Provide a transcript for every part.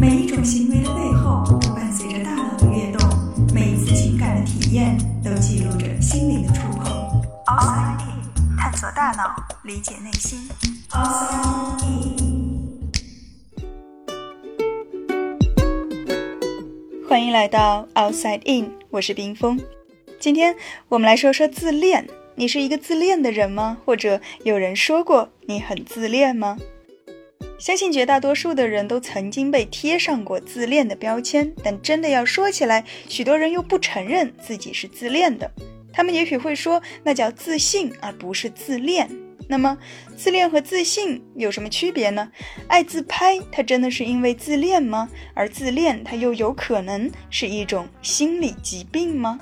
每一种行为的背后都伴随着大脑的跃动，每一次情感的体验都记录着心灵的触碰。Outside In，探索大脑，理解内心。Outside In，欢迎来到 Outside In，我是冰峰。今天我们来说说自恋。你是一个自恋的人吗？或者有人说过你很自恋吗？相信绝大多数的人都曾经被贴上过自恋的标签，但真的要说起来，许多人又不承认自己是自恋的。他们也许会说那叫自信，而不是自恋。那么，自恋和自信有什么区别呢？爱自拍，它真的是因为自恋吗？而自恋，它又有可能是一种心理疾病吗？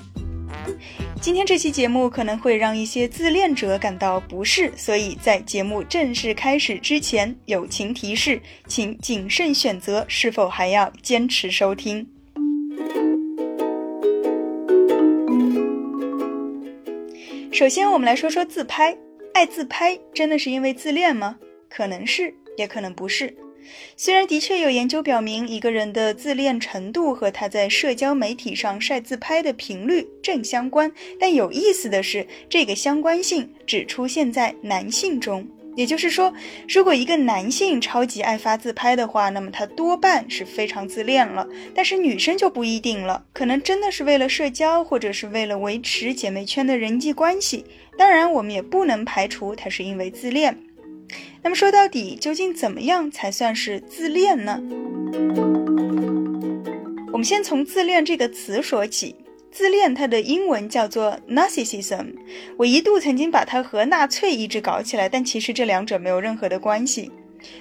今天这期节目可能会让一些自恋者感到不适，所以在节目正式开始之前，友情提示，请谨慎选择是否还要坚持收听。首先，我们来说说自拍，爱自拍真的是因为自恋吗？可能是，也可能不是。虽然的确有研究表明，一个人的自恋程度和他在社交媒体上晒自拍的频率正相关，但有意思的是，这个相关性只出现在男性中。也就是说，如果一个男性超级爱发自拍的话，那么他多半是非常自恋了。但是女生就不一定了，可能真的是为了社交，或者是为了维持姐妹圈的人际关系。当然，我们也不能排除他是因为自恋。那么说到底，究竟怎么样才算是自恋呢？我们先从“自恋”这个词说起。自恋它的英文叫做 narcissism。我一度曾经把它和纳粹一直搞起来，但其实这两者没有任何的关系。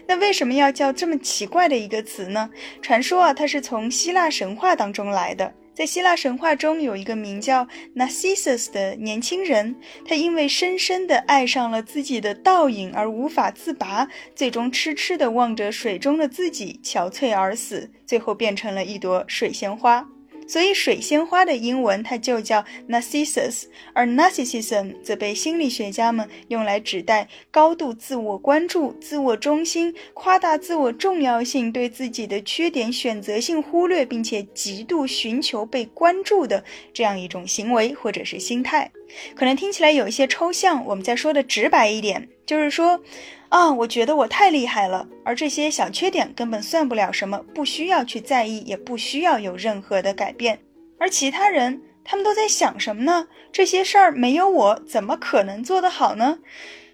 那为什么要叫这么奇怪的一个词呢？传说啊，它是从希腊神话当中来的。在希腊神话中，有一个名叫 Narcissus 的年轻人，他因为深深地爱上了自己的倒影而无法自拔，最终痴痴地望着水中的自己，憔悴而死，最后变成了一朵水仙花。所以，水仙花的英文它就叫 narcissus，而 narcissism 则被心理学家们用来指代高度自我关注、自我中心、夸大自我重要性、对自己的缺点选择性忽略，并且极度寻求被关注的这样一种行为或者是心态。可能听起来有一些抽象，我们再说的直白一点，就是说。啊，我觉得我太厉害了，而这些小缺点根本算不了什么，不需要去在意，也不需要有任何的改变。而其他人，他们都在想什么呢？这些事儿没有我，怎么可能做得好呢？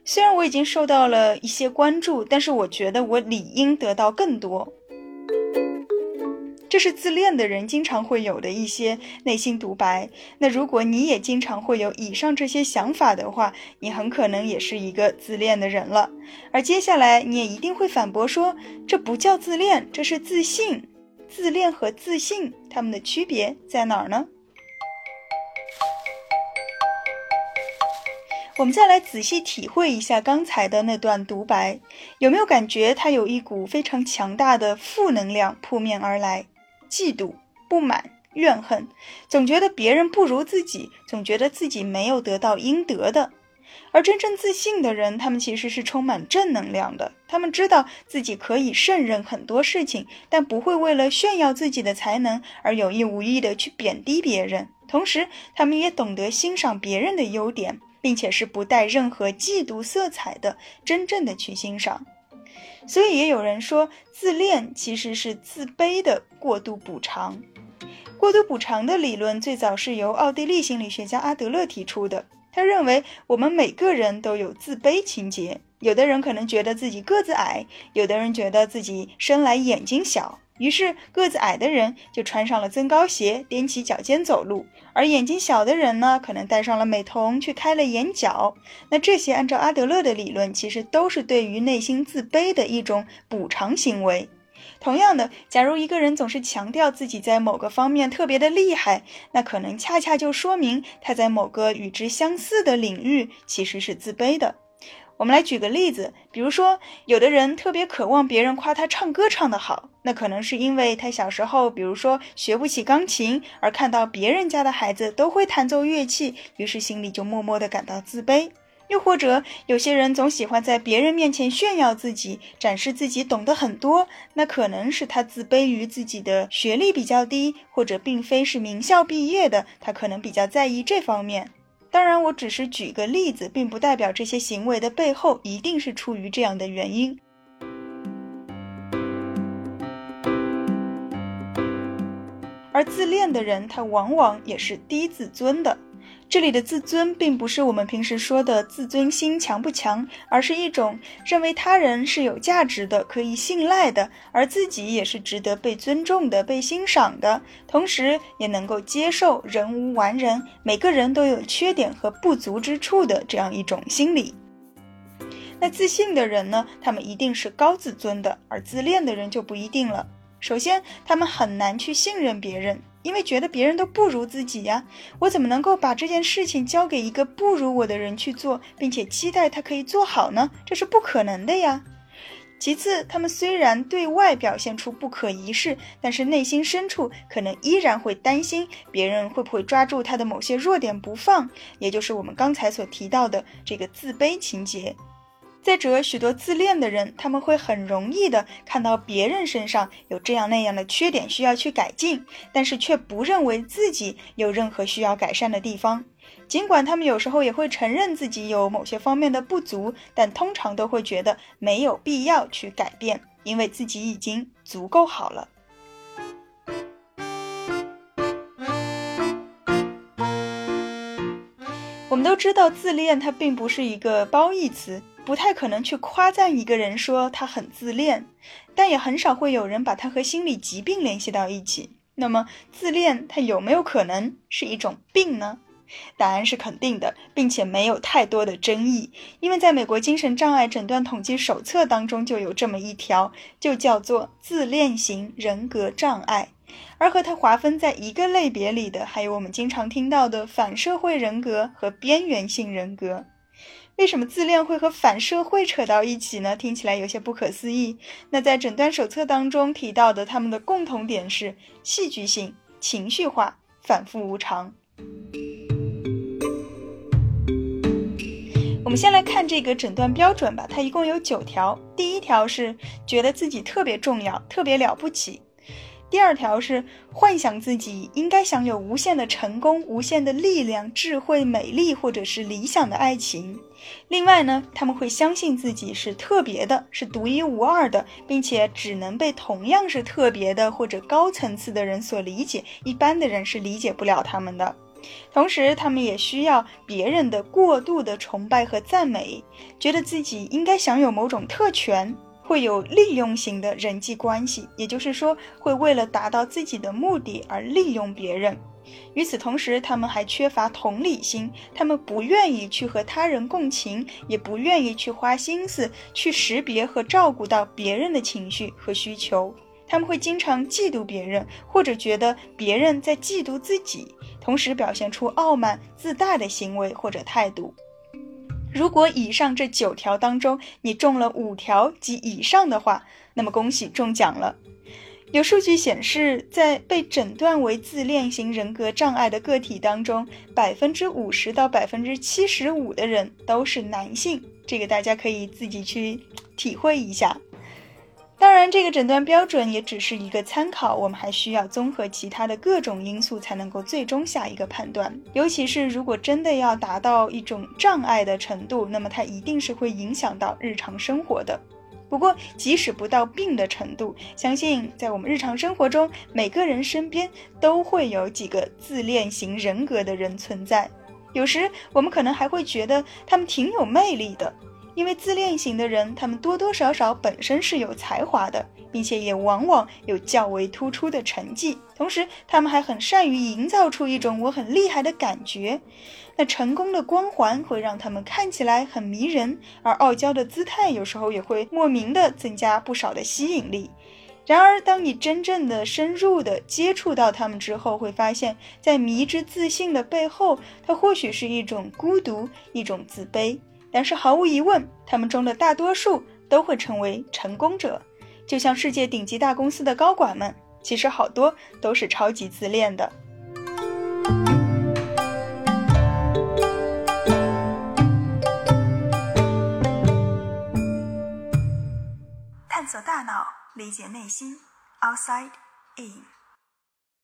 虽然我已经受到了一些关注，但是我觉得我理应得到更多。这是自恋的人经常会有的一些内心独白。那如果你也经常会有以上这些想法的话，你很可能也是一个自恋的人了。而接下来你也一定会反驳说，这不叫自恋，这是自信。自恋和自信，它们的区别在哪儿呢？我们再来仔细体会一下刚才的那段独白，有没有感觉它有一股非常强大的负能量扑面而来？嫉妒、不满、怨恨，总觉得别人不如自己，总觉得自己没有得到应得的。而真正自信的人，他们其实是充满正能量的。他们知道自己可以胜任很多事情，但不会为了炫耀自己的才能而有意无意的去贬低别人。同时，他们也懂得欣赏别人的优点，并且是不带任何嫉妒色彩的，真正的去欣赏。所以也有人说，自恋其实是自卑的过度补偿。过度补偿的理论最早是由奥地利心理学家阿德勒提出的。他认为，我们每个人都有自卑情节。有的人可能觉得自己个子矮，有的人觉得自己生来眼睛小。于是，个子矮的人就穿上了增高鞋，踮起脚尖走路；而眼睛小的人呢，可能戴上了美瞳，去开了眼角。那这些，按照阿德勒的理论，其实都是对于内心自卑的一种补偿行为。同样的，假如一个人总是强调自己在某个方面特别的厉害，那可能恰恰就说明他在某个与之相似的领域其实是自卑的。我们来举个例子，比如说，有的人特别渴望别人夸他唱歌唱得好，那可能是因为他小时候，比如说学不起钢琴，而看到别人家的孩子都会弹奏乐器，于是心里就默默地感到自卑。又或者有些人总喜欢在别人面前炫耀自己，展示自己懂得很多，那可能是他自卑于自己的学历比较低，或者并非是名校毕业的，他可能比较在意这方面。当然，我只是举个例子，并不代表这些行为的背后一定是出于这样的原因。而自恋的人，他往往也是低自尊的。这里的自尊，并不是我们平时说的自尊心强不强，而是一种认为他人是有价值的、可以信赖的，而自己也是值得被尊重的、被欣赏的，同时也能够接受人无完人，每个人都有缺点和不足之处的这样一种心理。那自信的人呢？他们一定是高自尊的，而自恋的人就不一定了。首先，他们很难去信任别人，因为觉得别人都不如自己呀。我怎么能够把这件事情交给一个不如我的人去做，并且期待他可以做好呢？这是不可能的呀。其次，他们虽然对外表现出不可一世，但是内心深处可能依然会担心别人会不会抓住他的某些弱点不放，也就是我们刚才所提到的这个自卑情节。再者，许多自恋的人，他们会很容易的看到别人身上有这样那样的缺点需要去改进，但是却不认为自己有任何需要改善的地方。尽管他们有时候也会承认自己有某些方面的不足，但通常都会觉得没有必要去改变，因为自己已经足够好了。我们都知道，自恋它并不是一个褒义词。不太可能去夸赞一个人说他很自恋，但也很少会有人把他和心理疾病联系到一起。那么，自恋它有没有可能是一种病呢？答案是肯定的，并且没有太多的争议，因为在美国精神障碍诊断统计手册当中就有这么一条，就叫做自恋型人格障碍。而和它划分在一个类别里的，还有我们经常听到的反社会人格和边缘性人格。为什么自恋会和反社会扯到一起呢？听起来有些不可思议。那在诊断手册当中提到的，他们的共同点是戏剧性、情绪化、反复无常。我们先来看这个诊断标准吧，它一共有九条。第一条是觉得自己特别重要、特别了不起。第二条是幻想自己应该享有无限的成功、无限的力量、智慧、美丽，或者是理想的爱情。另外呢，他们会相信自己是特别的，是独一无二的，并且只能被同样是特别的或者高层次的人所理解，一般的人是理解不了他们的。同时，他们也需要别人的过度的崇拜和赞美，觉得自己应该享有某种特权。会有利用型的人际关系，也就是说，会为了达到自己的目的而利用别人。与此同时，他们还缺乏同理心，他们不愿意去和他人共情，也不愿意去花心思去识别和照顾到别人的情绪和需求。他们会经常嫉妒别人，或者觉得别人在嫉妒自己，同时表现出傲慢自大的行为或者态度。如果以上这九条当中你中了五条及以上的话，那么恭喜中奖了。有数据显示，在被诊断为自恋型人格障碍的个体当中，百分之五十到百分之七十五的人都是男性。这个大家可以自己去体会一下。当然，这个诊断标准也只是一个参考，我们还需要综合其他的各种因素才能够最终下一个判断。尤其是如果真的要达到一种障碍的程度，那么它一定是会影响到日常生活的。不过，即使不到病的程度，相信在我们日常生活中，每个人身边都会有几个自恋型人格的人存在。有时我们可能还会觉得他们挺有魅力的。因为自恋型的人，他们多多少少本身是有才华的，并且也往往有较为突出的成绩。同时，他们还很善于营造出一种我很厉害的感觉。那成功的光环会让他们看起来很迷人，而傲娇的姿态有时候也会莫名的增加不少的吸引力。然而，当你真正的深入的接触到他们之后，会发现，在迷之自信的背后，它或许是一种孤独，一种自卑。但是毫无疑问他们中的大多数都会成为成功者。就像世界顶级大公司的高管们其实好多都是超级自恋的。探索大脑理解内心 outside in